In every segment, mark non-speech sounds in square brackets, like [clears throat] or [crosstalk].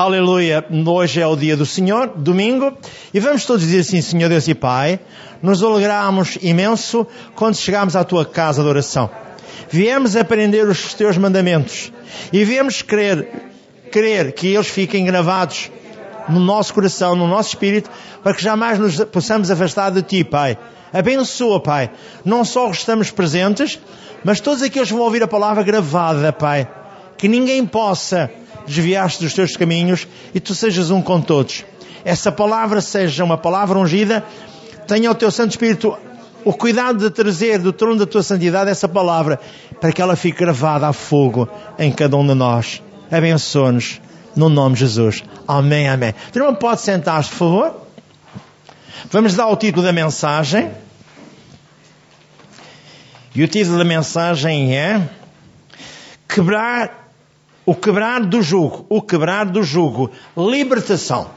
Aleluia. Hoje é o dia do Senhor, domingo, e vamos todos dizer assim, Senhor Deus e Pai, nos alegramos imenso quando chegamos à tua casa de oração. Viemos aprender os teus mandamentos e viemos crer, crer que eles fiquem gravados no nosso coração, no nosso espírito, para que jamais nos possamos afastar de ti, Pai. Abençoa, Pai. Não só estamos presentes, mas todos aqueles que vão ouvir a palavra gravada, Pai. Que ninguém possa desviaste dos teus caminhos e tu sejas um com todos. Essa palavra seja uma palavra ungida, tenha o teu Santo Espírito o cuidado de trazer do trono da tua santidade essa palavra, para que ela fique gravada a fogo em cada um de nós. Abençoa-nos, no nome de Jesus. Amém, amém. Tu não pode sentar-se, por favor? Vamos dar o título da mensagem. E o título da mensagem é Quebrar o quebrar do jugo, o quebrar do jugo, libertação.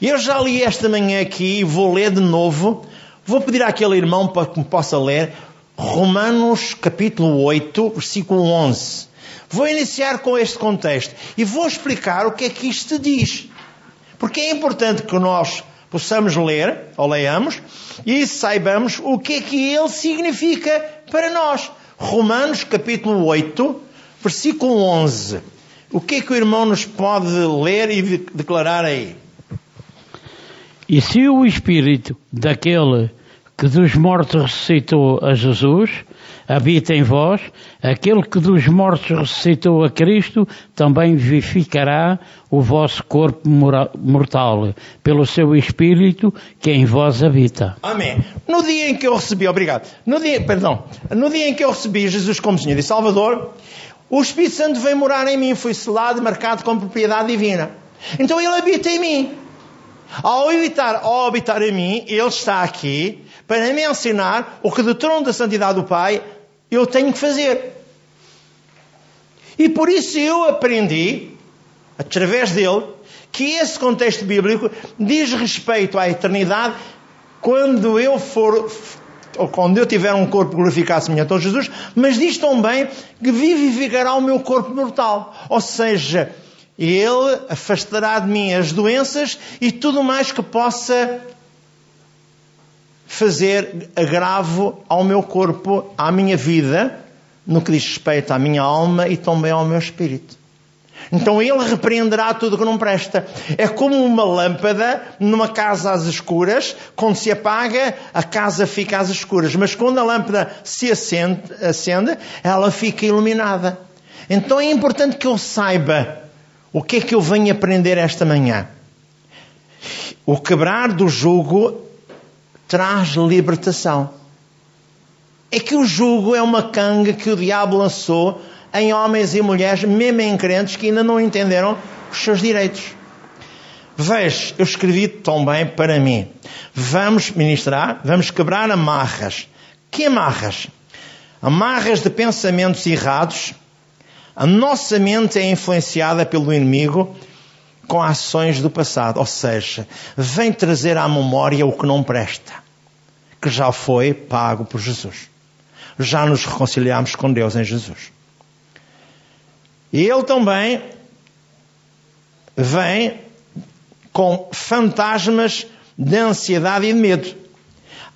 Eu já li esta manhã aqui e vou ler de novo. Vou pedir àquele irmão para que me possa ler Romanos capítulo 8, versículo 11. Vou iniciar com este contexto e vou explicar o que é que isto diz. Porque é importante que nós possamos ler, ou leiamos, e saibamos o que é que ele significa para nós. Romanos capítulo 8, Versículo 11. O que é que o irmão nos pode ler e declarar aí? E se o Espírito daquele que dos mortos ressuscitou a Jesus habita em vós, aquele que dos mortos ressuscitou a Cristo também vivificará o vosso corpo mortal pelo seu Espírito que em vós habita. Amém. No dia em que eu recebi, obrigado, no dia, perdão, no dia em que eu recebi Jesus como Senhor e Salvador, o Espírito Santo veio morar em mim, foi selado e marcado com propriedade divina. Então ele habita em mim. Ao habitar, ao habitar em mim, ele está aqui para me ensinar o que do trono da santidade do Pai eu tenho que fazer. E por isso eu aprendi, através dele, que esse contexto bíblico diz respeito à eternidade quando eu for quando eu tiver um corpo glorificado semelhante a Jesus, mas diz também que vivificará o meu corpo mortal. Ou seja, Ele afastará de mim as doenças e tudo mais que possa fazer agravo ao meu corpo, à minha vida, no que diz respeito à minha alma e também ao meu espírito. Então ele repreenderá tudo que não presta. É como uma lâmpada numa casa às escuras. Quando se apaga, a casa fica às escuras. Mas quando a lâmpada se acende, acende ela fica iluminada. Então é importante que eu saiba o que é que eu venho aprender esta manhã. O quebrar do jugo traz libertação. É que o jugo é uma canga que o diabo lançou em homens e mulheres, mesmo em crentes, que ainda não entenderam os seus direitos. Veja, eu escrevi também para mim. Vamos ministrar, vamos quebrar amarras. Que amarras? Amarras de pensamentos errados. A nossa mente é influenciada pelo inimigo com ações do passado. Ou seja, vem trazer à memória o que não presta, que já foi pago por Jesus. Já nos reconciliamos com Deus em Jesus. E ele também vem com fantasmas de ansiedade e de medo.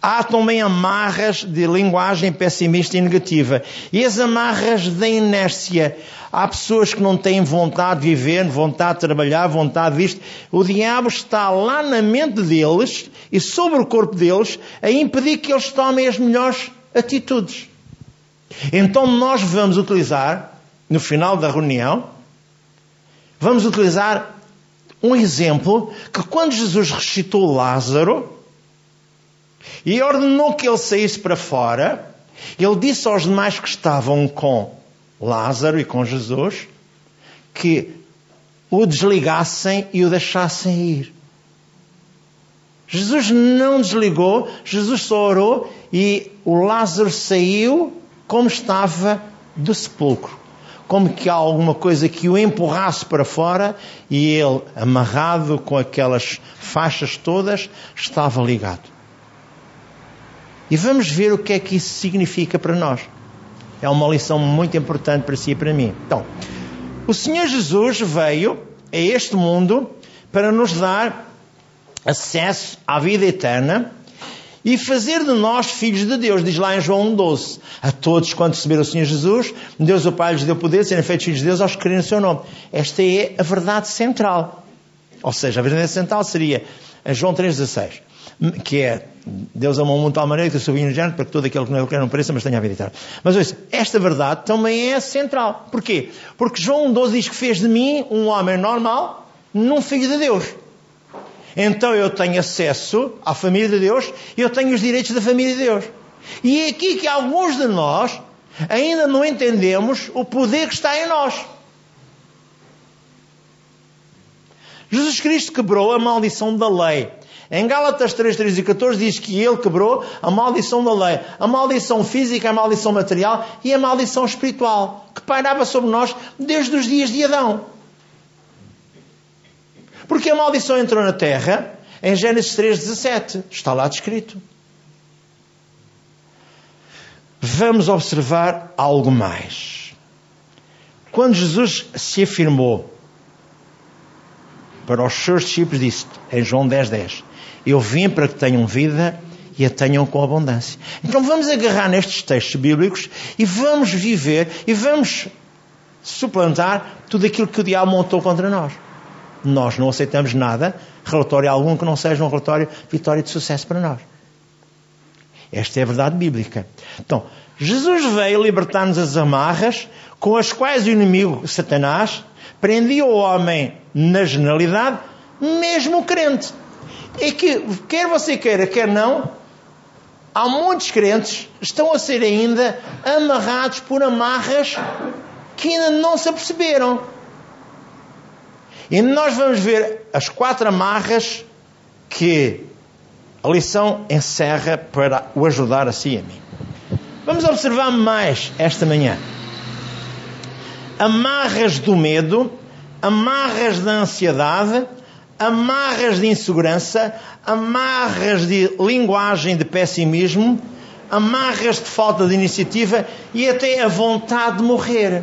Há também amarras de linguagem pessimista e negativa. E as amarras da inércia. Há pessoas que não têm vontade de viver, vontade de trabalhar, vontade disto. O diabo está lá na mente deles e sobre o corpo deles a impedir que eles tomem as melhores atitudes. Então nós vamos utilizar no final da reunião, vamos utilizar um exemplo que quando Jesus ressuscitou Lázaro e ordenou que ele saísse para fora, ele disse aos demais que estavam com Lázaro e com Jesus que o desligassem e o deixassem ir. Jesus não desligou, Jesus só orou e o Lázaro saiu como estava do sepulcro como que há alguma coisa que o empurrasse para fora e ele, amarrado com aquelas faixas todas, estava ligado. E vamos ver o que é que isso significa para nós. É uma lição muito importante para si e para mim. Então, o Senhor Jesus veio a este mundo para nos dar acesso à vida eterna e fazer de nós filhos de Deus, diz lá em João 12. A todos quando receberam o Senhor Jesus, Deus o Pai lhes deu poder de serem feitos filhos de Deus aos que crerem no seu nome. Esta é a verdade central. Ou seja, a verdade central seria em João 3,16 que é Deus amou o mundo de tal maneira que o seu vinho para que todo aquele que não quer não pereça, mas tenha a vida eterna. Mas ouça, esta verdade também é central. Porquê? Porque João 12 diz que fez de mim um homem normal, num filho de Deus. Então eu tenho acesso à família de Deus e eu tenho os direitos da família de Deus. E é aqui que alguns de nós ainda não entendemos o poder que está em nós. Jesus Cristo quebrou a maldição da lei. Em Gálatas 3, 13 e 14 diz que ele quebrou a maldição da lei, a maldição física, a maldição material e a maldição espiritual, que pairava sobre nós desde os dias de Adão. Porque a maldição entrou na terra em Gênesis 3, 17. Está lá descrito. Vamos observar algo mais. Quando Jesus se afirmou para os seus discípulos, disse em João 10, 10: Eu vim para que tenham vida e a tenham com abundância. Então vamos agarrar nestes textos bíblicos e vamos viver e vamos suplantar tudo aquilo que o diabo montou contra nós. Nós não aceitamos nada, relatório algum que não seja um relatório vitória de sucesso para nós. Esta é a verdade bíblica. Então, Jesus veio libertar-nos as amarras com as quais o inimigo Satanás prendia o homem na generalidade, mesmo crente. E que, quer você queira, quer não, há muitos crentes estão a ser ainda amarrados por amarras que ainda não se aperceberam. E nós vamos ver as quatro amarras que a lição encerra para o ajudar a si e a mim. Vamos observar mais esta manhã. Amarras do medo, amarras da ansiedade, amarras de insegurança, amarras de linguagem de pessimismo, amarras de falta de iniciativa e até a vontade de morrer.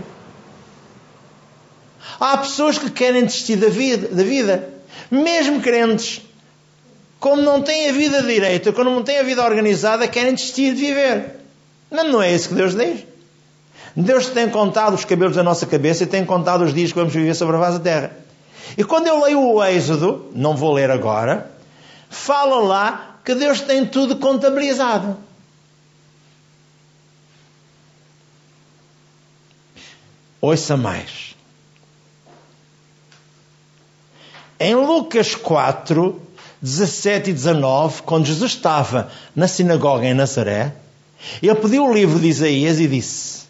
Há pessoas que querem desistir da vida, da vida. mesmo crentes, como não têm a vida direita, como não têm a vida organizada, querem desistir de viver. Mas não é isso que Deus diz. Deus tem contado os cabelos da nossa cabeça e tem contado os dias que vamos viver sobre a base da terra. E quando eu leio o Êxodo, não vou ler agora, fala lá que Deus tem tudo contabilizado. Ouça mais. Em Lucas 4, 17 e 19, quando Jesus estava na sinagoga em Nazaré, ele pediu o livro de Isaías e disse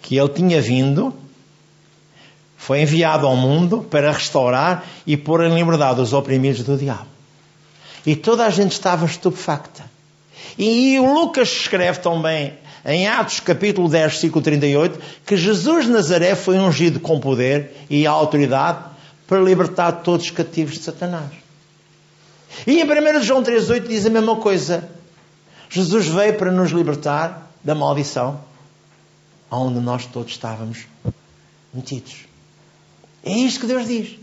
que ele tinha vindo, foi enviado ao mundo para restaurar e pôr em liberdade os oprimidos do diabo. E toda a gente estava estupefacta. E o Lucas escreve também em Atos capítulo 10, versículo 38, que Jesus de Nazaré foi ungido com poder e autoridade para libertar todos os cativos de Satanás. E em 1 João 3,8 diz a mesma coisa. Jesus veio para nos libertar da maldição onde nós todos estávamos metidos. É isto que Deus diz.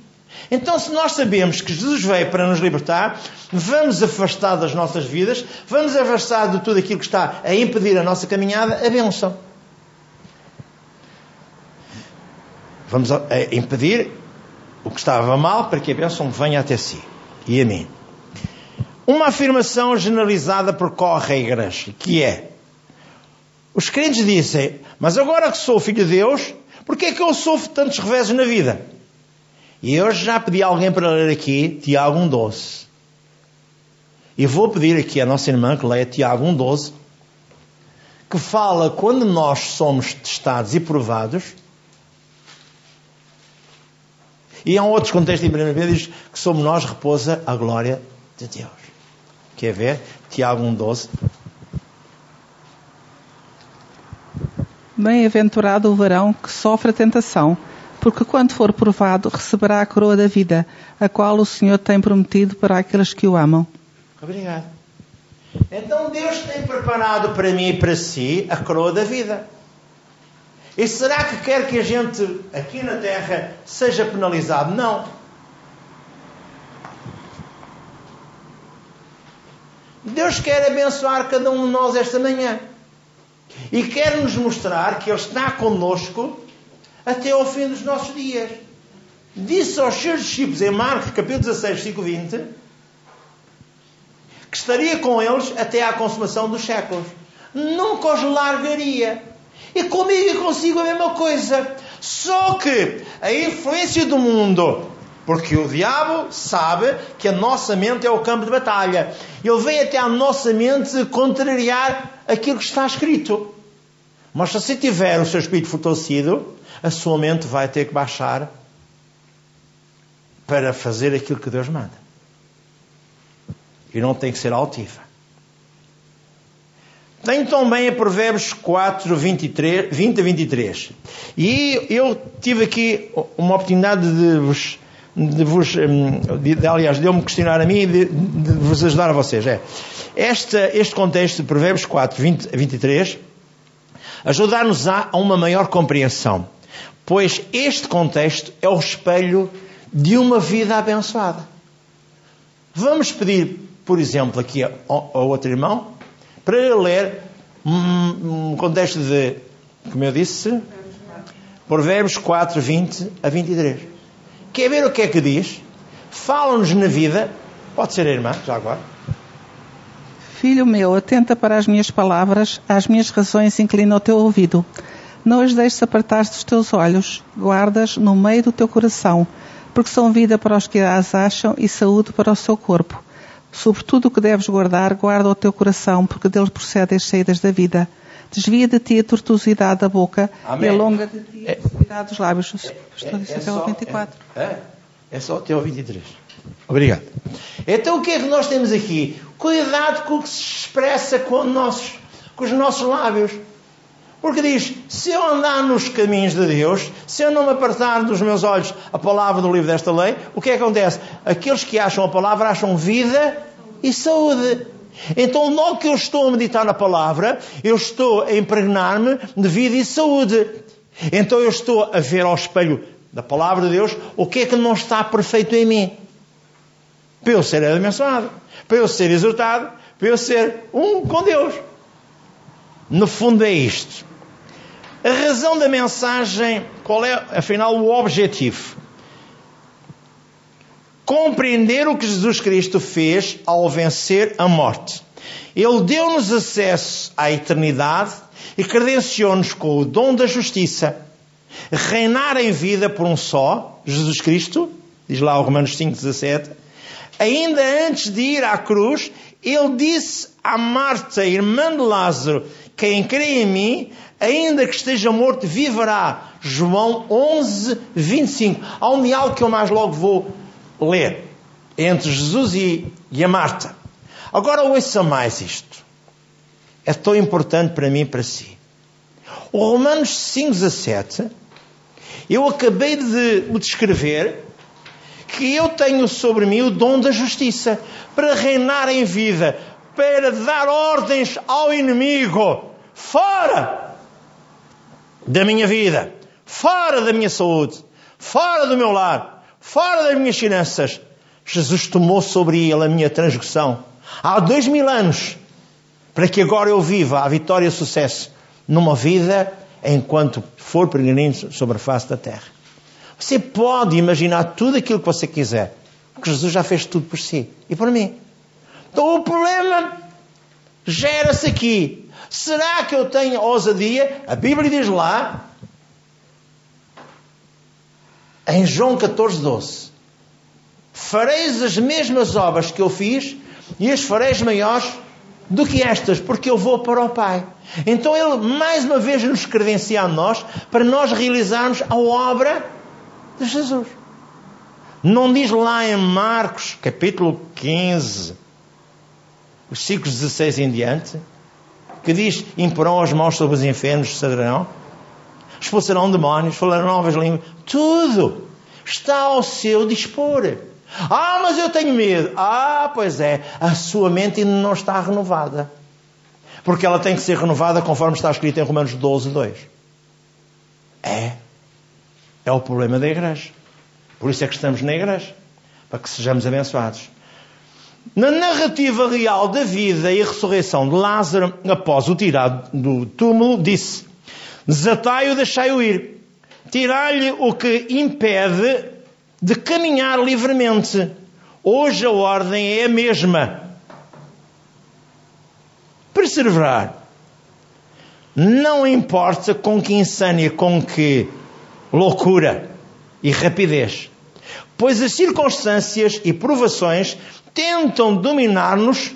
Então, se nós sabemos que Jesus veio para nos libertar, vamos afastar das nossas vidas, vamos afastar de tudo aquilo que está a impedir a nossa caminhada, a bênção. Vamos impedir o que estava mal para que a bênção venha até si e a mim. Uma afirmação generalizada percorre a igreja, que é: os crentes dizem, mas agora que sou filho de Deus, por que é que eu sofro tantos reveses na vida? E eu já pedi a alguém para ler aqui Tiago 1,12. E vou pedir aqui à nossa irmã que leia Tiago 1,12, que fala quando nós somos testados e provados, e em outros contextos, em 1 Pedro, diz que somos nós repousa a glória de Deus. Quer ver? Tiago 1,12. Bem-aventurado o varão que sofre a tentação, porque quando for provado receberá a coroa da vida, a qual o Senhor tem prometido para aqueles que o amam. Obrigado. Então Deus tem preparado para mim e para si a coroa da vida. E será que quer que a gente aqui na Terra seja penalizado? Não. Deus quer abençoar cada um de nós esta manhã. E quer nos mostrar que Ele está conosco até ao fim dos nossos dias. Disse aos seus discípulos em Marcos capítulo 16, versículo 20, que estaria com eles até à consumação dos séculos. Nunca os largaria. E comigo e consigo a mesma coisa. Só que a influência do mundo, porque o diabo sabe que a nossa mente é o campo de batalha. Ele vem até à nossa mente contrariar aquilo que está escrito. Mas se você tiver o seu espírito fortalecido, a sua mente vai ter que baixar para fazer aquilo que Deus manda. E não tem que ser altiva. Tem também a Provérbios 4, 23, 20 a 23. E eu tive aqui uma oportunidade de vos, de vos de, de, aliás, deu-me questionar a mim e de, de, vos ajudar a vocês. É. Este contexto de Provérbios 4, 20 a 23 ajudar-nos a uma maior compreensão, pois este contexto é o espelho de uma vida abençoada. Vamos pedir, por exemplo, aqui ao, ao outro irmão, para ler um, contexto de, como eu disse, Provérbios 4, 20 a 23. Quer ver o que é que diz? Fala-nos na vida, pode ser a irmã, já agora. Filho meu, atenta para as minhas palavras, às minhas razões inclina o teu ouvido. Não as deixes apartar dos teus olhos, guardas no meio do teu coração, porque são vida para os que as acham e saúde para o seu corpo. Sobretudo o que deves guardar, guarda o teu coração, porque dele procedem as saídas da vida. Desvia de ti a tortuosidade da boca Amém. e alonga de ti a tortuosidade dos lábios. É, Estou é, é até o 24. É, é, é só até o 23. Obrigado. Então o que é que nós temos aqui? Cuidado com o que se expressa com, nossos, com os nossos lábios. Porque diz: se eu andar nos caminhos de Deus, se eu não me apartar dos meus olhos a palavra do livro desta lei, o que, é que acontece? Aqueles que acham a palavra acham vida e saúde. Então, logo que eu estou a meditar na palavra, eu estou a impregnar-me de vida e saúde. Então, eu estou a ver ao espelho da palavra de Deus o que é que não está perfeito em mim. Para eu ser abençoado, para eu ser exortado, para eu ser um com Deus. No fundo, é isto. A razão da mensagem, qual é, afinal, o objetivo? Compreender o que Jesus Cristo fez ao vencer a morte. Ele deu-nos acesso à eternidade e credenciou-nos com o dom da justiça. Reinar em vida por um só, Jesus Cristo, diz lá o Romanos 5,17. Ainda antes de ir à cruz, ele disse a Marta, irmã de Lázaro, quem crê em mim, ainda que esteja morto, viverá. João 11, 25. Há um diálogo que eu mais logo vou ler entre Jesus e, e a Marta. Agora ouça mais isto. É tão importante para mim e para si. O Romanos 5, 17, eu acabei de o descrever que eu tenho sobre mim o dom da justiça para reinar em vida, para dar ordens ao inimigo fora da minha vida, fora da minha saúde, fora do meu lar, fora das minhas finanças. Jesus tomou sobre ele a minha transgressão há dois mil anos, para que agora eu viva a vitória e o sucesso numa vida enquanto for peregrino sobre a face da terra. Você pode imaginar tudo aquilo que você quiser, porque Jesus já fez tudo por si e por mim. Então o problema gera-se aqui. Será que eu tenho ousadia? A Bíblia diz lá, em João 14, 12: Fareis as mesmas obras que eu fiz, e as fareis maiores do que estas, porque eu vou para o Pai. Então Ele mais uma vez nos credencia a nós para nós realizarmos a obra de Jesus. Não diz lá em Marcos, capítulo 15, versículos 16 em diante, que diz: imporão as mãos sobre os enfermos, sadarão, expulsarão demónios, falarão novas línguas, tudo está ao seu dispor. Ah, mas eu tenho medo. Ah, pois é, a sua mente ainda não está renovada. Porque ela tem que ser renovada conforme está escrito em Romanos 12, 2. É. É o problema da igreja. Por isso é que estamos na igreja. Para que sejamos abençoados. Na narrativa real da vida e ressurreição de Lázaro, após o tirado do túmulo, disse: Desatai-o, deixai-o ir. Tirai-lhe o que impede de caminhar livremente. Hoje a ordem é a mesma. Perseverar. Não importa com que insânia, com que loucura e rapidez. Pois as circunstâncias e provações tentam dominar-nos,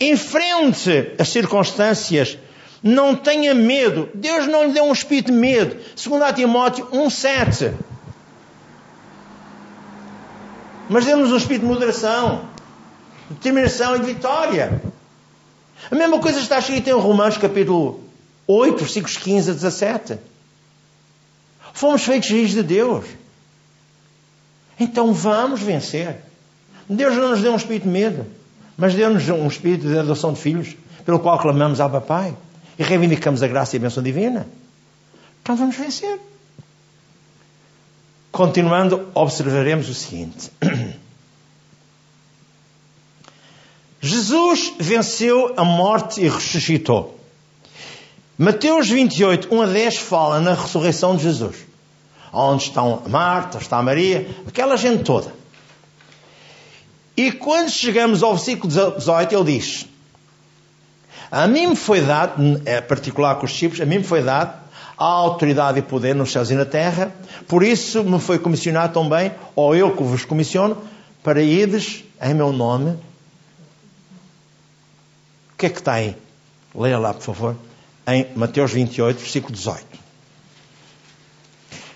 enfrente as circunstâncias, não tenha medo. Deus não lhe deu um espírito de medo. Segundo Timóteo 1,7. Mas deu-nos um espírito de moderação, determinação e de vitória. A mesma coisa está escrita em Romanos capítulo 8, versículos 15 a 17. Fomos feitos filhos de Deus. Então vamos vencer. Deus não nos deu um espírito de medo, mas deu-nos um espírito de adoção de filhos, pelo qual clamamos ao Papai e reivindicamos a graça e a bênção divina. Então vamos vencer. Continuando, observaremos o seguinte. [clears throat] Jesus venceu a morte e ressuscitou. Mateus 28, 1 a 10 fala na ressurreição de Jesus. Onde estão Marta, está Maria, aquela gente toda. E quando chegamos ao versículo 18, ele diz: A mim me foi dado, é particular com os discípulos, a mim me foi dado a autoridade e poder nos céus e na terra, por isso me foi comissionado também, ou eu que vos comissiono, para ides em meu nome. O que é que está aí? Leia lá, por favor, em Mateus 28, versículo 18.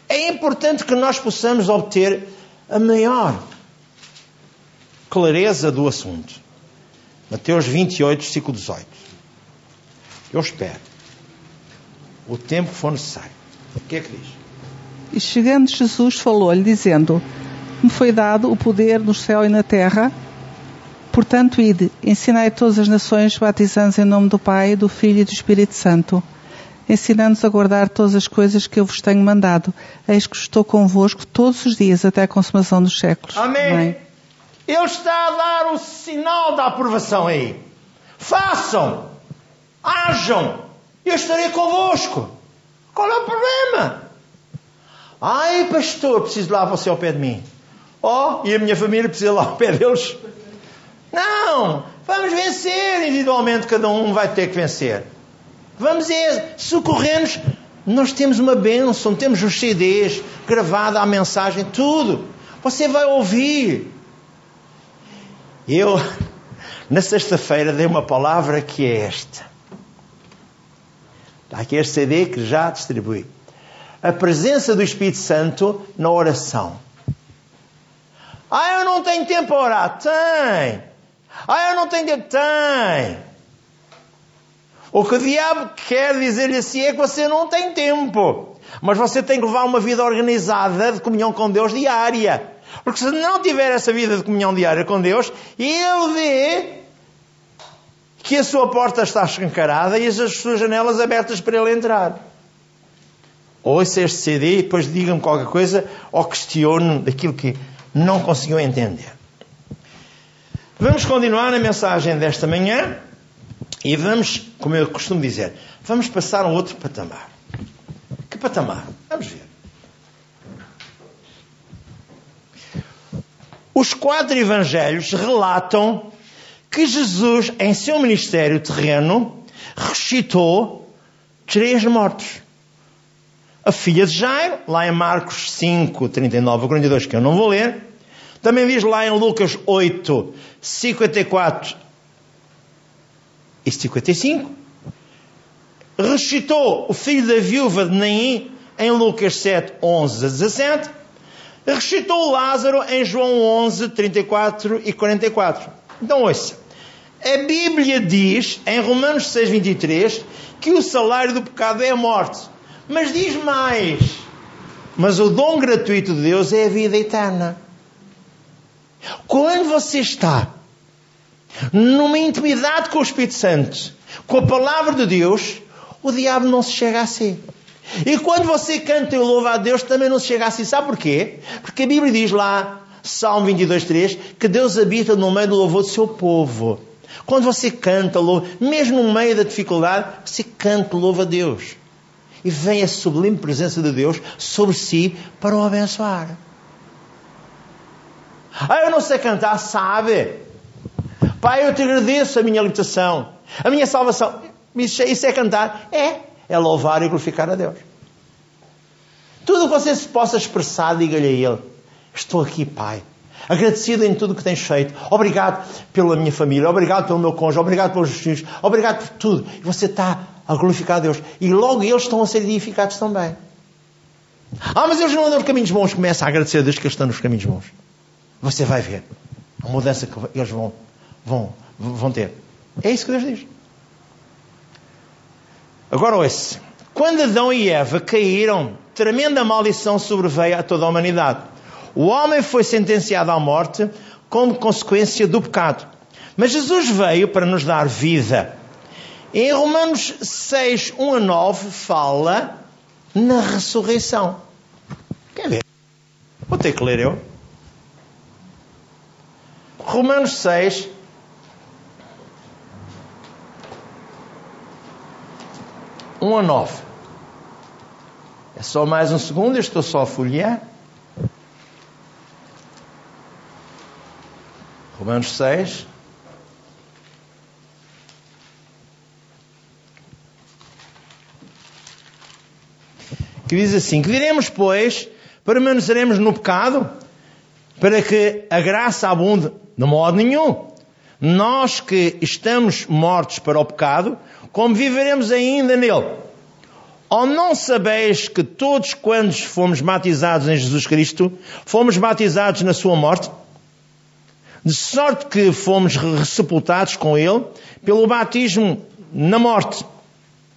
É importante que nós possamos obter a maior clareza do assunto. Mateus 28, versículo 18. Eu espero. O tempo que for necessário. O que é que diz? E chegando Jesus falou-lhe, dizendo: Me foi dado o poder no céu e na terra. Portanto, ide, ensinai todas as nações, batizando em nome do Pai, do Filho e do Espírito Santo, ensinando-nos a guardar todas as coisas que eu vos tenho mandado. Eis que estou convosco todos os dias até a consumação dos séculos. Amém. Amém. Ele está a dar o sinal da aprovação aí. Façam, hajam, eu estarei convosco. Qual é o problema? Ai, pastor, preciso lá você ao pé de mim. Oh, e a minha família precisa lá ao pé deles. Não, vamos vencer individualmente, cada um vai ter que vencer. Vamos socorrer-nos. Nós temos uma bênção, temos os CDs, gravada a mensagem, tudo. Você vai ouvir. Eu, na sexta-feira, dei uma palavra que é esta. Está aqui este CD que já distribuí. A presença do Espírito Santo na oração. Ah, eu não tenho tempo para orar. Tem. Ah, eu não tenho tempo. Tem. O que o diabo quer dizer-lhe assim é que você não tem tempo. Mas você tem que levar uma vida organizada de comunhão com Deus diária. Porque se não tiver essa vida de comunhão diária com Deus, ele vê que a sua porta está escancarada e as suas janelas abertas para ele entrar. Ouça este CD e depois diga-me qualquer coisa ou questione daquilo que não conseguiu entender. Vamos continuar a mensagem desta manhã e vamos, como eu costumo dizer, vamos passar a outro patamar. Que patamar? Vamos ver. Os quatro evangelhos relatam que Jesus, em seu ministério terreno, ressuscitou três mortos. A filha de Jairo, lá em Marcos 5, 39 a 42, que eu não vou ler. Também diz lá em Lucas 8, 54 e 55. Ressuscitou o filho da viúva de Naim em Lucas 7, 11 a 17 ressuscitou Lázaro em João 11, 34 e 44. Então ouça. A Bíblia diz, em Romanos 6, 23, que o salário do pecado é a morte. Mas diz mais. Mas o dom gratuito de Deus é a vida eterna. Quando você está numa intimidade com o Espírito Santo, com a palavra de Deus, o diabo não se chega a si. E quando você canta e louva a Deus, também não se chega assim. Sabe porquê? Porque a Bíblia diz lá, Salmo 22, 3, que Deus habita no meio do louvor do seu povo. Quando você canta, louva, mesmo no meio da dificuldade, você canta, louva a Deus. E vem a sublime presença de Deus sobre si para o abençoar. Ah, eu não sei cantar, sabe? Pai, eu te agradeço a minha libertação, a minha salvação. Isso é cantar? É. É louvar e glorificar a Deus. Tudo o que você possa expressar, diga-lhe a Ele. Estou aqui, Pai. Agradecido em tudo o que tens feito. Obrigado pela minha família. Obrigado pelo meu cônjuge. Obrigado pelos filhos. Obrigado por tudo. E você está a glorificar a Deus. E logo eles estão a ser edificados também. Ah, mas eles não andam nos caminhos bons. Começa a agradecer a Deus que eles estão nos caminhos bons. Você vai ver a mudança que eles vão, vão, vão ter. É isso que Deus diz. Agora ouça. Quando Adão e Eva caíram, tremenda maldição sobreveio a toda a humanidade. O homem foi sentenciado à morte como consequência do pecado. Mas Jesus veio para nos dar vida. Em Romanos 6, 1 a 9, fala na ressurreição. Quer ver? Vou ter que ler eu. Romanos 6, um a nove. É só mais um segundo, estou só a folhear. Romanos 6. Que diz assim: Que diremos, pois, permaneceremos no pecado, para que a graça abunde? De modo nenhum. Nós que estamos mortos para o pecado, como viveremos ainda nele? Ou não sabeis que todos quando fomos batizados em Jesus Cristo, fomos batizados na sua morte? De sorte que fomos sepultados com ele pelo batismo na morte,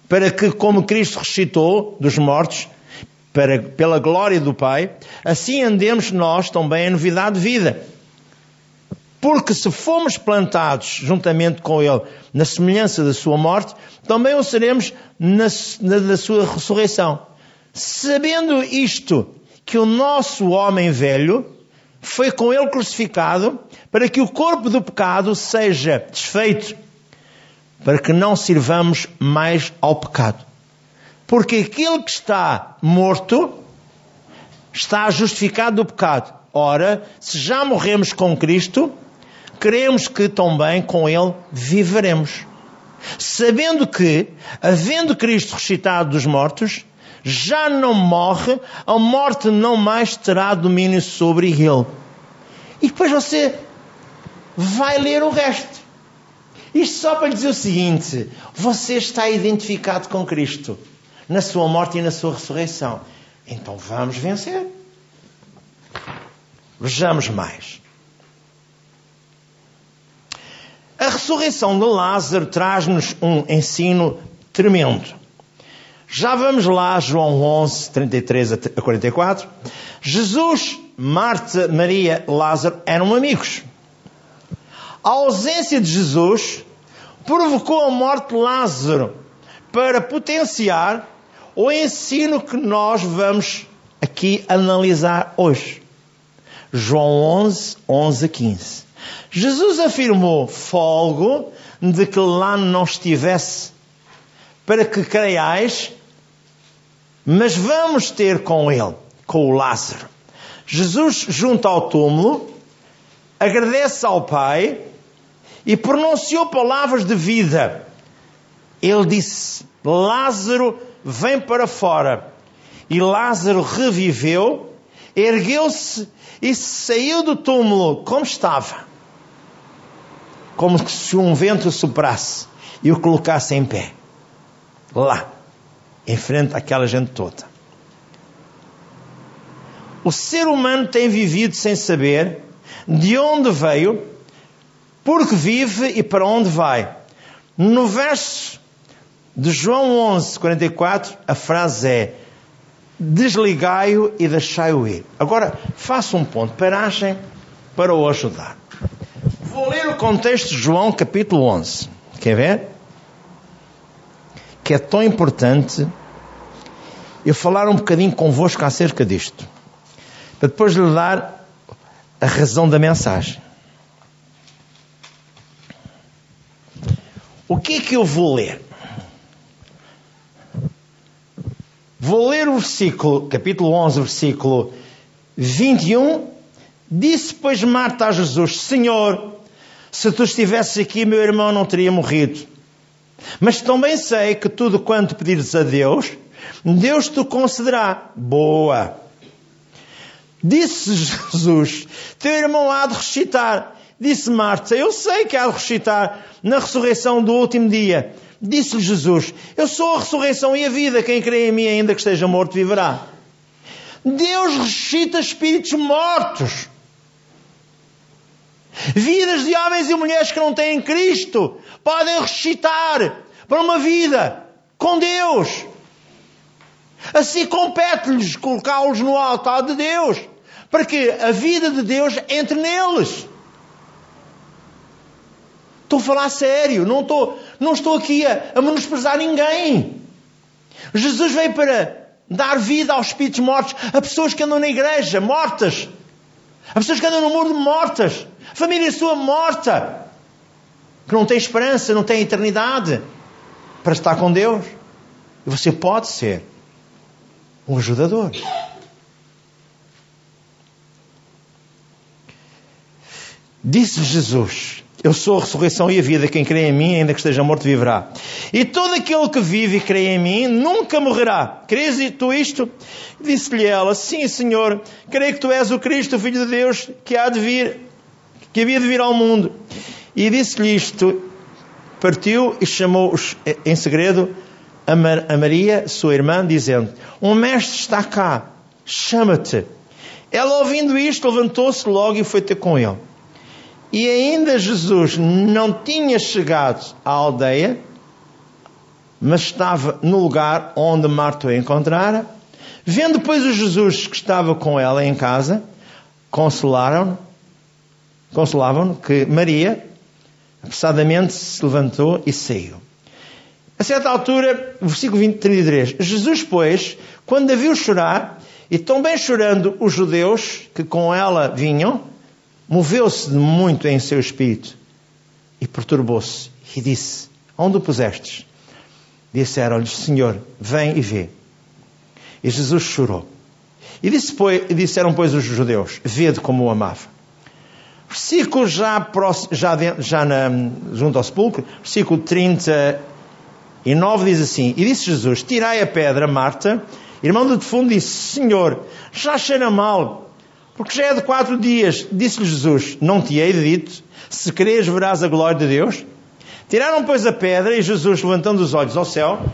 para que, como Cristo ressuscitou dos mortos, para, pela glória do Pai, assim andemos nós também em novidade de vida. Porque se fomos plantados juntamente com Ele na semelhança da sua morte, também o seremos na, na, na sua ressurreição. Sabendo isto, que o nosso homem velho foi com Ele crucificado, para que o corpo do pecado seja desfeito, para que não sirvamos mais ao pecado. Porque aquele que está morto está justificado do pecado. Ora, se já morremos com Cristo, cremos que também com Ele viveremos. Sabendo que, havendo Cristo ressuscitado dos mortos, já não morre, a morte não mais terá domínio sobre ele. E depois você vai ler o resto. Isto só para dizer o seguinte: você está identificado com Cristo na sua morte e na sua ressurreição. Então vamos vencer. Vejamos mais. A ressurreição de Lázaro traz-nos um ensino tremendo. Já vamos lá, João 11, 33 a 44. Jesus, Marta, Maria, Lázaro eram amigos. A ausência de Jesus provocou a morte de Lázaro para potenciar o ensino que nós vamos aqui analisar hoje. João 11, 11 a 15. Jesus afirmou folgo de que lá não estivesse para que creiais, mas vamos ter com ele, com o Lázaro. Jesus, junto ao túmulo, agradece ao Pai e pronunciou palavras de vida. Ele disse: Lázaro, vem para fora. E Lázaro reviveu, ergueu-se e saiu do túmulo como estava como se um vento soprasse e o colocasse em pé, lá, em frente àquela gente toda. O ser humano tem vivido sem saber de onde veio, porque vive e para onde vai. No verso de João 11, 44, a frase é: Desligai-o e deixai-o ir. Agora, faça um ponto, paragem para o ajudar. Vou ler o contexto de João capítulo 11. Quer ver? Que é tão importante eu falar um bocadinho convosco acerca disto, para depois lhe dar a razão da mensagem. O que é que eu vou ler? Vou ler o versículo, capítulo 11, versículo 21. Disse, pois, Marta a Jesus: Senhor, se tu estivesses aqui, meu irmão não teria morrido. Mas também sei que tudo quanto pedires a Deus, Deus te concederá. Boa. Disse Jesus: Teu irmão há de ressuscitar. Disse Marta: Eu sei que há de ressuscitar na ressurreição do último dia. Disse-lhe Jesus: Eu sou a ressurreição e a vida. Quem crê em mim, ainda que esteja morto, viverá. Deus ressuscita espíritos mortos. Vidas de homens e mulheres que não têm Cristo podem ressuscitar para uma vida com Deus. Assim compete-lhes colocá-los no altar de Deus, para que a vida de Deus entre neles. Estou a falar sério, não estou, não estou aqui a, a menosprezar ninguém. Jesus veio para dar vida aos espíritos mortos, a pessoas que andam na igreja, mortas, a pessoas que andam no mundo mortas, a família sua morta, que não tem esperança, não tem eternidade para estar com Deus. E você pode ser um ajudador. Disse Jesus: Eu sou a ressurreição e a vida. Quem crê em mim, ainda que esteja morto, viverá. E todo aquele que vive e crê em mim nunca morrerá. Crês tu isto? Disse-lhe ela: Sim, Senhor. Creio que tu és o Cristo, o Filho de Deus, que há de vir, que havia de vir ao mundo. E disse-lhe isto. Partiu e chamou em segredo a, Maria, sua irmã, dizendo: Um mestre está cá, chama-te. Ela, ouvindo isto, levantou-se logo e foi ter com ele. E ainda Jesus não tinha chegado à aldeia, mas estava no lugar onde Marta o encontrara. Vendo, pois, o Jesus que estava com ela em casa, consolaram consolavam que Maria, apressadamente, se levantou e saiu. A certa altura, versículo 20, 33, Jesus, pois, quando a viu chorar, e também chorando os judeus que com ela vinham, moveu-se muito em seu espírito e perturbou-se e disse: Onde o pusestes? Disseram-lhe: Senhor, vem e vê. E Jesus chorou. E disse, pois, disseram, pois, os judeus: Vede como o amava. Versículo já, já, já na, junto ao sepulcro, versículo 39 diz assim: E disse Jesus: Tirai a pedra, Marta. Irmão do defunto disse: Senhor, já cheira mal, porque já é de quatro dias. Disse-lhe Jesus: Não te hei dito, se creres verás a glória de Deus. Tiraram, pois, a pedra e Jesus, levantando os olhos ao céu,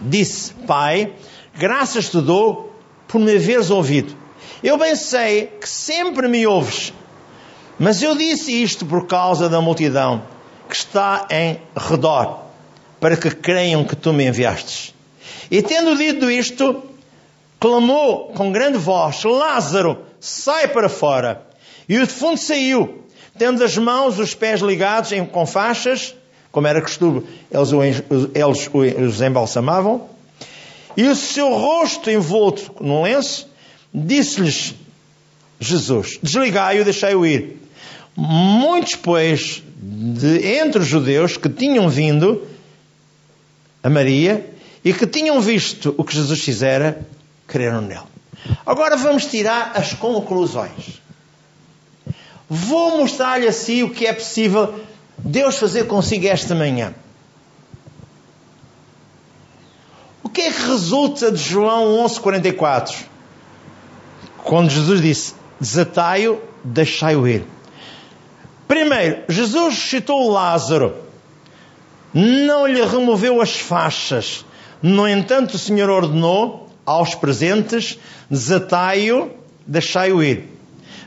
disse: Pai, graças te dou por me haveres ouvido. Eu bem sei que sempre me ouves, mas eu disse isto por causa da multidão que está em redor, para que creiam que tu me enviastes. E tendo dito isto, clamou com grande voz: Lázaro, sai para fora. E o defunto saiu, tendo as mãos, os pés ligados em, com faixas, como era costume, eles, eles os embalsamavam, e o seu rosto envolto num lenço, disse-lhes Jesus: Desligai-o e deixai-o ir. Muitos, pois, de entre os judeus que tinham vindo a Maria e que tinham visto o que Jesus fizera, creram nele. Agora vamos tirar as conclusões. Vou mostrar-lhe assim o que é possível Deus fazer consigo esta manhã. O que é que resulta de João 11:44? Quando Jesus disse: "Desatai-o, deixai-o ir". Primeiro, Jesus ressuscitou Lázaro. Não lhe removeu as faixas. No entanto, o Senhor ordenou aos presentes: desatai-o, deixai-o ir.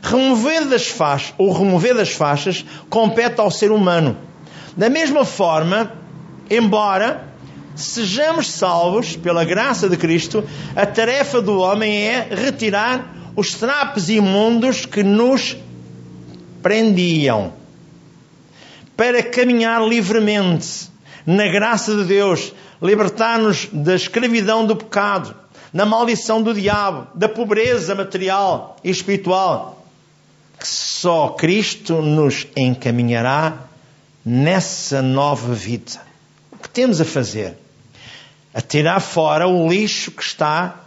Remover das faixas, ou remover das faixas, compete ao ser humano. Da mesma forma, embora sejamos salvos pela graça de Cristo, a tarefa do homem é retirar os trapos imundos que nos prendiam para caminhar livremente na graça de Deus, libertar-nos da escravidão do pecado, da maldição do diabo, da pobreza material e espiritual, que só Cristo nos encaminhará nessa nova vida. O que temos a fazer? A tirar fora o lixo que está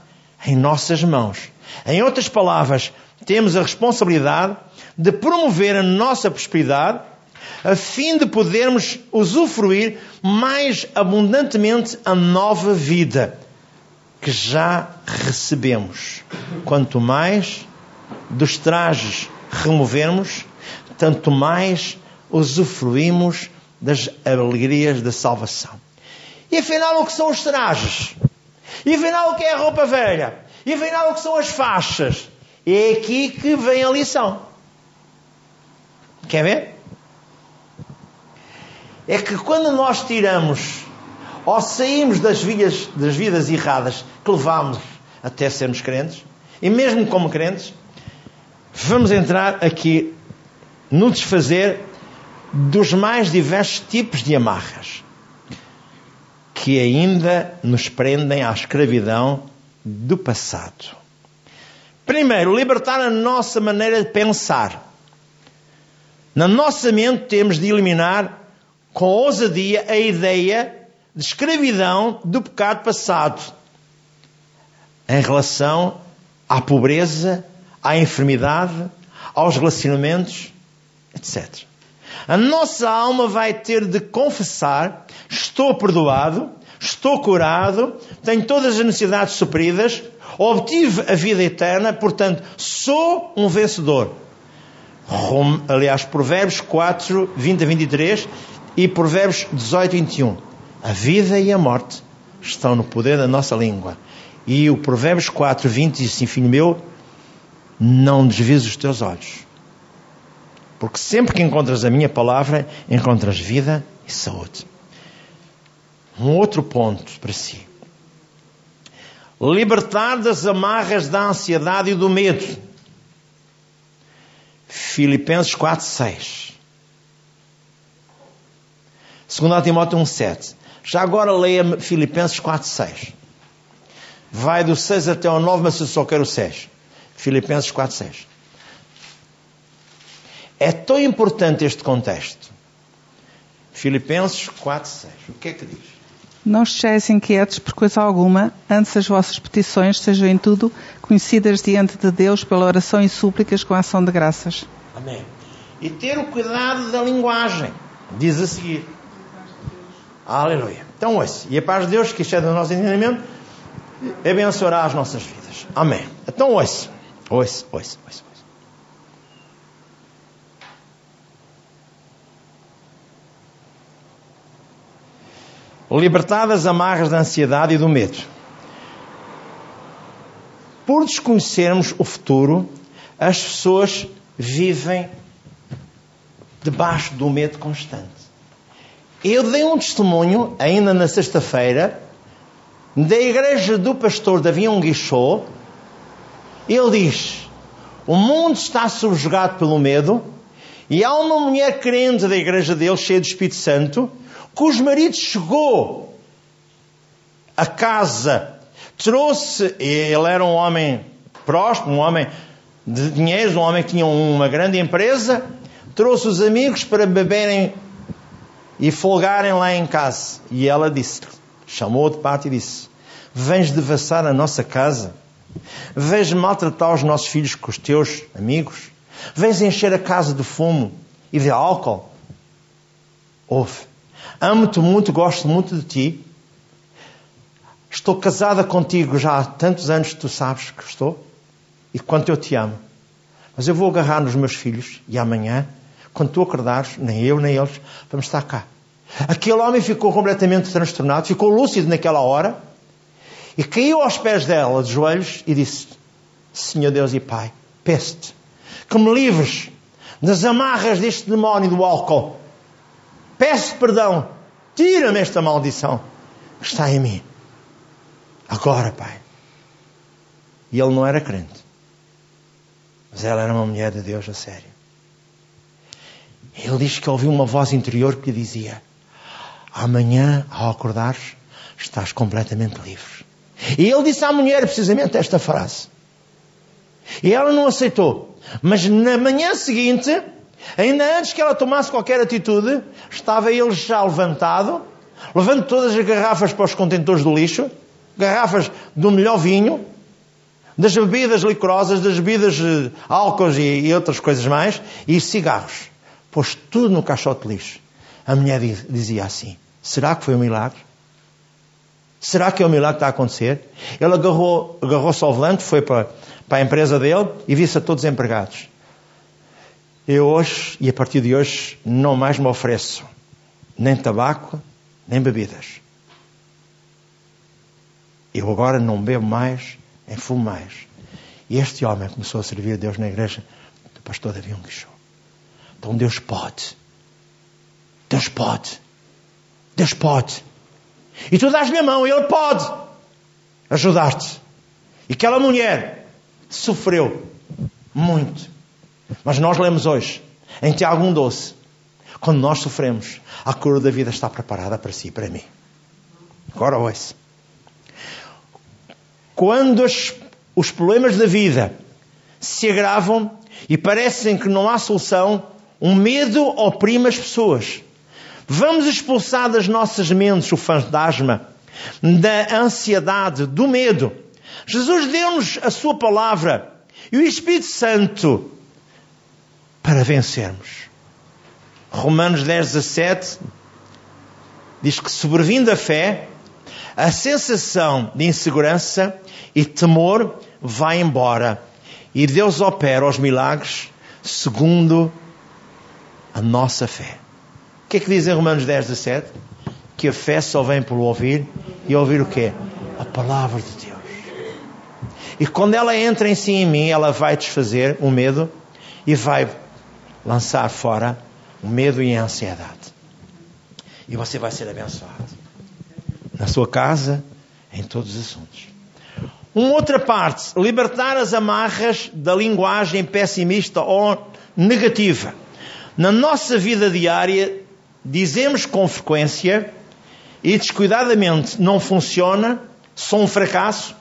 em nossas mãos. Em outras palavras, temos a responsabilidade de promover a nossa prosperidade a fim de podermos usufruir mais abundantemente a nova vida que já recebemos. Quanto mais dos trajes removermos, tanto mais usufruímos das alegrias da salvação. E afinal, o que são os trajes? E afinal, o que é a roupa velha? E afinal, o que são as faixas? É aqui que vem a lição. Quer ver? É que quando nós tiramos ou saímos das vidas, das vidas erradas que levámos até sermos crentes, e mesmo como crentes, vamos entrar aqui no desfazer dos mais diversos tipos de amarras que ainda nos prendem à escravidão do passado. Primeiro, libertar a nossa maneira de pensar. Na nossa mente temos de eliminar com ousadia a ideia de escravidão do pecado passado em relação à pobreza, à enfermidade, aos relacionamentos, etc. A nossa alma vai ter de confessar: estou perdoado, estou curado, tenho todas as necessidades supridas, obtive a vida eterna, portanto, sou um vencedor. Aliás, Provérbios 4, 20 a 23 e Provérbios 18, 21. A vida e a morte estão no poder da nossa língua. E o Provérbios 4, 20 diz assim: Filho meu, não desvies os teus olhos. Porque sempre que encontras a minha palavra, encontras vida e saúde. Um outro ponto para si. Libertar das amarras da ansiedade e do medo. Filipenses 4, 6. 2 Timóteo 1, 7. Já agora leia Filipenses 4, 6. Vai do 6 até o 9, mas eu só quero o 6. Filipenses 4, 6. É tão importante este contexto. Filipenses 4, 6. O que é que diz? Não estejais inquietos por coisa alguma, antes as vossas petições sejam em tudo conhecidas diante de Deus pela oração e súplicas com ação de graças. Amém. E ter o cuidado da linguagem. Diz a seguir. Aleluia. Então, ouça. E a paz de Deus, que excede o nosso entendimento, abençoará as nossas vidas. Amém. Então, ouça. Ouça, ouça, ouça. Libertar das amarras da ansiedade e do medo. Por desconhecermos o futuro, as pessoas vivem debaixo do medo constante. Eu dei um testemunho, ainda na sexta-feira, da igreja do pastor Davi Guichot. Ele diz: O mundo está subjugado pelo medo, e há uma mulher crente da igreja dele, cheia do Espírito Santo, cujo marido chegou a casa, trouxe, ele era um homem próspero, um homem de dinheiro, um homem que tinha uma grande empresa, trouxe os amigos para beberem e folgarem lá em casa. E ela disse, chamou de parte e disse: Vens devassar a nossa casa? Vens maltratar os nossos filhos com os teus amigos? Vens encher a casa de fumo e de álcool? Ouve, amo-te muito, gosto muito de ti. Estou casada contigo já há tantos anos, tu sabes que estou e quanto eu te amo. Mas eu vou agarrar nos meus filhos e amanhã quando tu acordares, nem eu nem eles vamos estar cá. Aquele homem ficou completamente transtornado, ficou lúcido naquela hora e caiu aos pés dela, de joelhos, e disse: Senhor Deus e Pai, peço-te que me livres das amarras deste demónio do álcool. Peço perdão, tira-me esta maldição que está em mim. Agora, Pai. E ele não era crente, mas ela era uma mulher de Deus a sério. Ele diz que ouviu uma voz interior que lhe dizia: Amanhã, ao acordares, estás completamente livre. E ele disse à mulher precisamente esta frase. E ela não aceitou. Mas na manhã seguinte, ainda antes que ela tomasse qualquer atitude, estava ele já levantado, levando todas as garrafas para os contentores do lixo, garrafas do melhor vinho, das bebidas licorosas, das bebidas eh, álcools e, e outras coisas mais, e cigarros. Pôs tudo no caixote de lixo. A mulher dizia assim: será que foi um milagre? Será que é um milagre que está a acontecer? Ele agarrou, agarrou-se ao volante, foi para, para a empresa dele e viu-se a todos empregados. Eu hoje, e a partir de hoje, não mais me ofereço nem tabaco, nem bebidas. Eu agora não bebo mais, nem fumo mais. E este homem começou a servir a Deus na igreja do pastor Davi Unguichou. Então Deus pode. Deus pode. Deus pode. E tu dás-lhe a mão, ele pode ajudar-te. E aquela mulher sofreu muito. Mas nós lemos hoje, em Tiago 1,12, quando nós sofremos, a cura da vida está preparada para si e para mim. Agora ouça. Quando os problemas da vida se agravam e parecem que não há solução, um medo oprime as pessoas. Vamos expulsar das nossas mentes o fantasma da ansiedade, do medo. Jesus deu-nos a Sua palavra e o Espírito Santo para vencermos. Romanos 10, 17 diz que, sobrevindo a fé, a sensação de insegurança e temor vai embora e Deus opera os milagres segundo a nossa fé que é que diz em Romanos 10, 17? Que a fé só vem por ouvir e ouvir o quê? A palavra de Deus. E quando ela entra em si em mim, ela vai desfazer o medo e vai lançar fora o medo e a ansiedade. E você vai ser abençoado. Na sua casa, em todos os assuntos. Uma outra parte, libertar as amarras da linguagem pessimista ou negativa. Na nossa vida diária, dizemos com frequência e descuidadamente não funciona, sou um fracasso,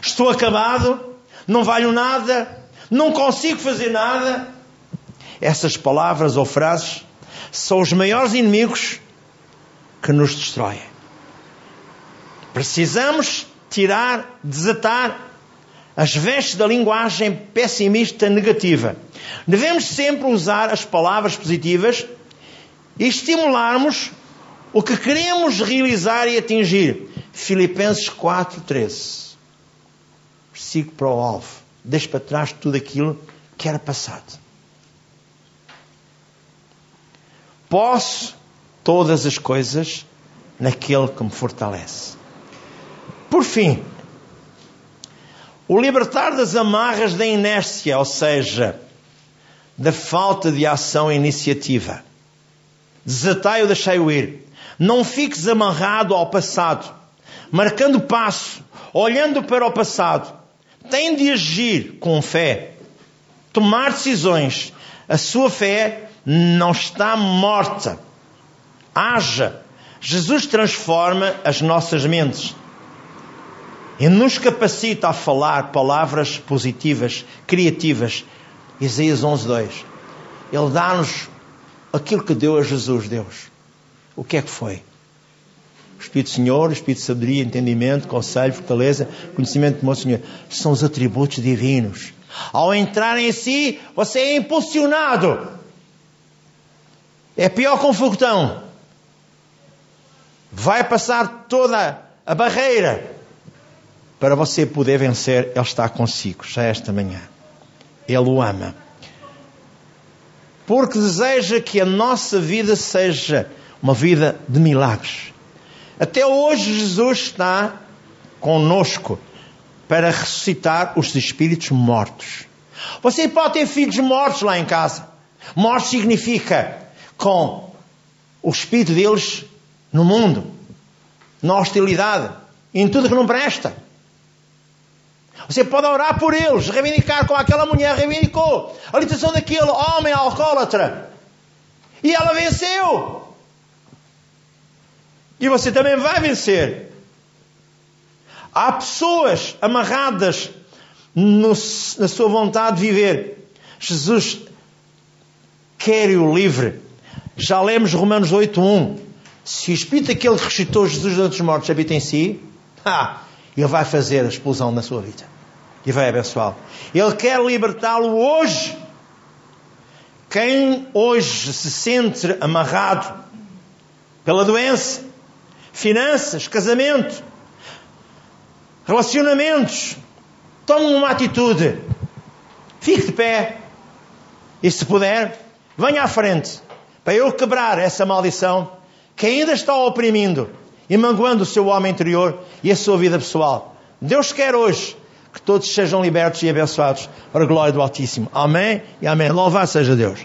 estou acabado, não valho nada, não consigo fazer nada. Essas palavras ou frases são os maiores inimigos que nos destroem. Precisamos tirar, desatar as vestes da linguagem pessimista negativa. Devemos sempre usar as palavras positivas e estimularmos o que queremos realizar e atingir. Filipenses 4:13. Sigo para o alvo. Deixe para trás tudo aquilo que era passado. Posso todas as coisas naquele que me fortalece. Por fim, o libertar das amarras da inércia, ou seja, da falta de ação e iniciativa. Desatai ou deixai-o ir. Não fiques amarrado ao passado, marcando passo, olhando para o passado. Tem de agir com fé, tomar decisões. A sua fé não está morta. Haja. Jesus transforma as nossas mentes e nos capacita a falar palavras positivas, criativas. Isaías 11:2. Ele dá-nos aquilo que deu a Jesus, Deus. O que é que foi? Espírito Senhor, Espírito de sabedoria, entendimento, conselho, fortaleza, conhecimento do meu Senhor. São os atributos divinos. Ao entrar em si, você é impulsionado. É pior que um foguetão. Vai passar toda a barreira para você poder vencer. Ele está consigo, já esta manhã. Ele o ama porque deseja que a nossa vida seja uma vida de milagres. Até hoje Jesus está conosco para ressuscitar os espíritos mortos. Você pode ter filhos mortos lá em casa. Morte significa com o espírito deles no mundo, na hostilidade, em tudo que não presta. Você pode orar por eles, reivindicar como aquela mulher reivindicou a libertação daquele homem alcoólatra. E ela venceu. E você também vai vencer. Há pessoas amarradas no, na sua vontade de viver. Jesus quer o livre. Já lemos Romanos 8.1. Se o Espírito daquele que ressuscitou Jesus dos mortos habita em si, [laughs] ah, ele vai fazer a explosão na sua vida. E vai abençoá-lo. Ele quer libertá-lo hoje. Quem hoje se sente amarrado pela doença, finanças, casamento, relacionamentos, tome uma atitude. Fique de pé. E se puder, venha à frente para eu quebrar essa maldição que ainda está oprimindo e magoando o seu homem interior e a sua vida pessoal. Deus quer hoje que todos sejam libertos e abençoados para a glória do Altíssimo. Amém e amém. Louvado seja Deus.